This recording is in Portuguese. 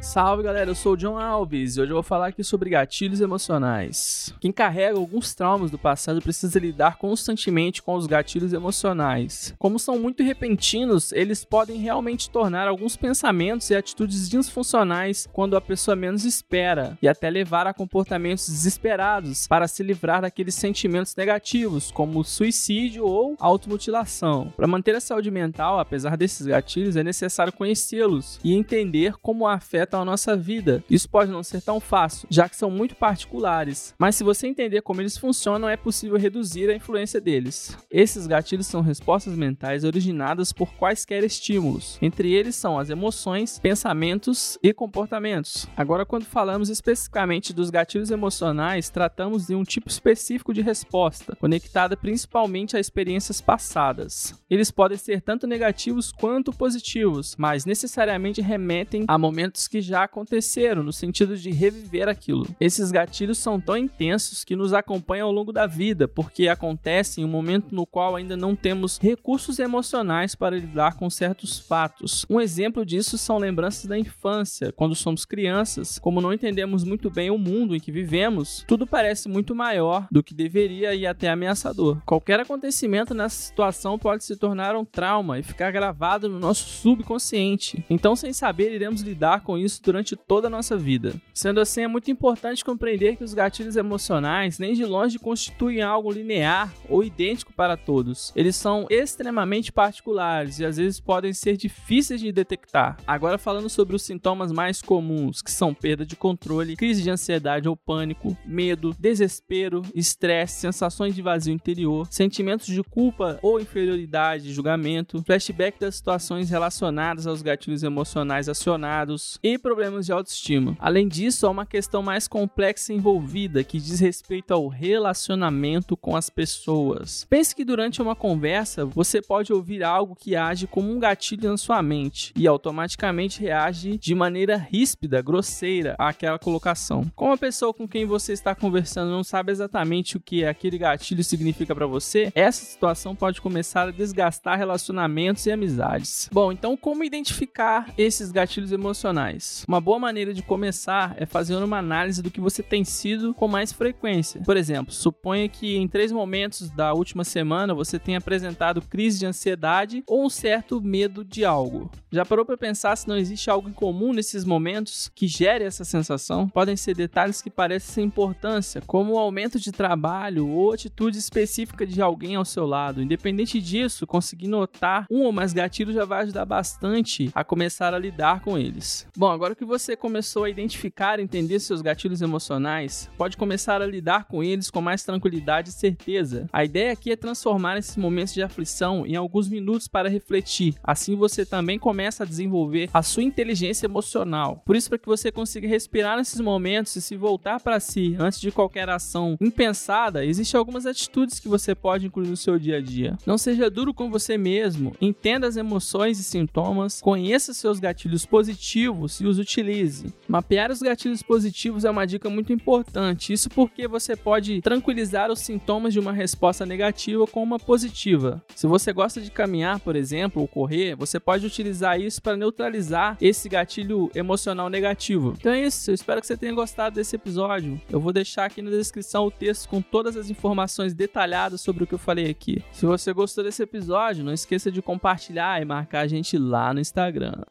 Salve galera, eu sou o John Alves e hoje eu vou falar aqui sobre gatilhos emocionais. Quem carrega alguns traumas do passado precisa lidar constantemente com os gatilhos emocionais. Como são muito repentinos, eles podem realmente tornar alguns pensamentos e atitudes disfuncionais quando a pessoa menos espera e até levar a comportamentos desesperados para se livrar daqueles sentimentos negativos, como suicídio ou automutilação. Para manter a saúde mental, apesar desses gatilhos, é necessário conhecê-los e entender como afetam a nossa vida. Isso pode não ser tão fácil, já que são muito particulares, mas se você entender como eles funcionam, é possível reduzir a influência deles. Esses gatilhos são respostas mentais originadas por quaisquer estímulos. Entre eles são as emoções, pensamentos e comportamentos. Agora, quando falamos especificamente dos gatilhos emocionais, tratamos de um tipo específico de resposta, conectada principalmente a experiências passadas. Eles podem ser tanto negativos quanto positivos, mas necessariamente remetem a momentos que já aconteceram, no sentido de reviver aquilo. Esses gatilhos são tão intensos que nos acompanham ao longo da vida, porque acontecem em um momento no qual ainda não temos recursos emocionais para lidar com certos fatos. Um exemplo disso são lembranças da infância, quando somos crianças, como não entendemos muito bem o mundo em que vivemos, tudo parece muito maior do que deveria e até ameaçador. Qualquer acontecimento nessa situação pode se tornar um trauma e ficar gravado no nosso subconsciente. Então, sem saber, iremos lidar com isso durante toda a nossa vida. Sendo assim, é muito importante compreender que os gatilhos emocionais nem de longe constituem algo linear ou idêntico para todos. Eles são extremamente particulares e às vezes podem ser difíceis de detectar. Agora falando sobre os sintomas mais comuns, que são perda de controle, crise de ansiedade ou pânico, medo, desespero, estresse, sensações de vazio interior, sentimentos de culpa ou inferioridade, julgamento, flashback das situações relacionadas aos gatilhos emocionais acionados e problemas de autoestima. Além disso, há uma questão mais complexa envolvida que diz respeito ao relacionamento com as pessoas. Pense que durante uma conversa você pode ouvir algo que age como um gatilho na sua mente e automaticamente reage de maneira ríspida, grosseira àquela colocação. Como a pessoa com quem você está conversando não sabe exatamente o que aquele gatilho significa para você, essa situação pode começar a desgastar relacionamentos e amizades. Bom, então como identificar esses gatilhos emocionais? Uma boa maneira de começar é fazendo uma análise do que você tem sido com mais frequência. Por exemplo, suponha que em três momentos da última semana você tenha apresentado crise de ansiedade ou um certo medo de algo. Já parou para pensar se não existe algo em comum nesses momentos que gere essa sensação? Podem ser detalhes que parecem sem importância, como o aumento de trabalho ou atitude específica de alguém ao seu lado. Independente disso, conseguir notar um ou mais gatilhos já vai ajudar bastante a começar a lidar com eles. Bom, agora que você começou a identificar e entender seus gatilhos emocionais, pode começar a lidar com eles com mais tranquilidade e certeza. A ideia aqui é transformar esses momentos de aflição em alguns minutos para refletir. Assim você também começa a desenvolver a sua inteligência emocional. Por isso, para que você consiga respirar nesses momentos e se voltar para si antes de qualquer ação impensada, existem algumas atitudes que você pode incluir no seu dia a dia. Não seja duro com você mesmo, entenda as emoções e sintomas, conheça seus gatilhos positivos e os utilize. Mapear os gatilhos positivos é uma dica muito importante. Isso porque você pode tranquilizar os sintomas de uma resposta negativa com uma positiva. Se você gosta de caminhar, por exemplo, ou correr, você pode utilizar isso para neutralizar esse gatilho emocional negativo. Então é isso, eu espero que você tenha gostado desse episódio. Eu vou deixar aqui na descrição o texto com todas as informações detalhadas sobre o que eu falei aqui. Se você gostou desse episódio, não esqueça de compartilhar e marcar a gente lá no Instagram.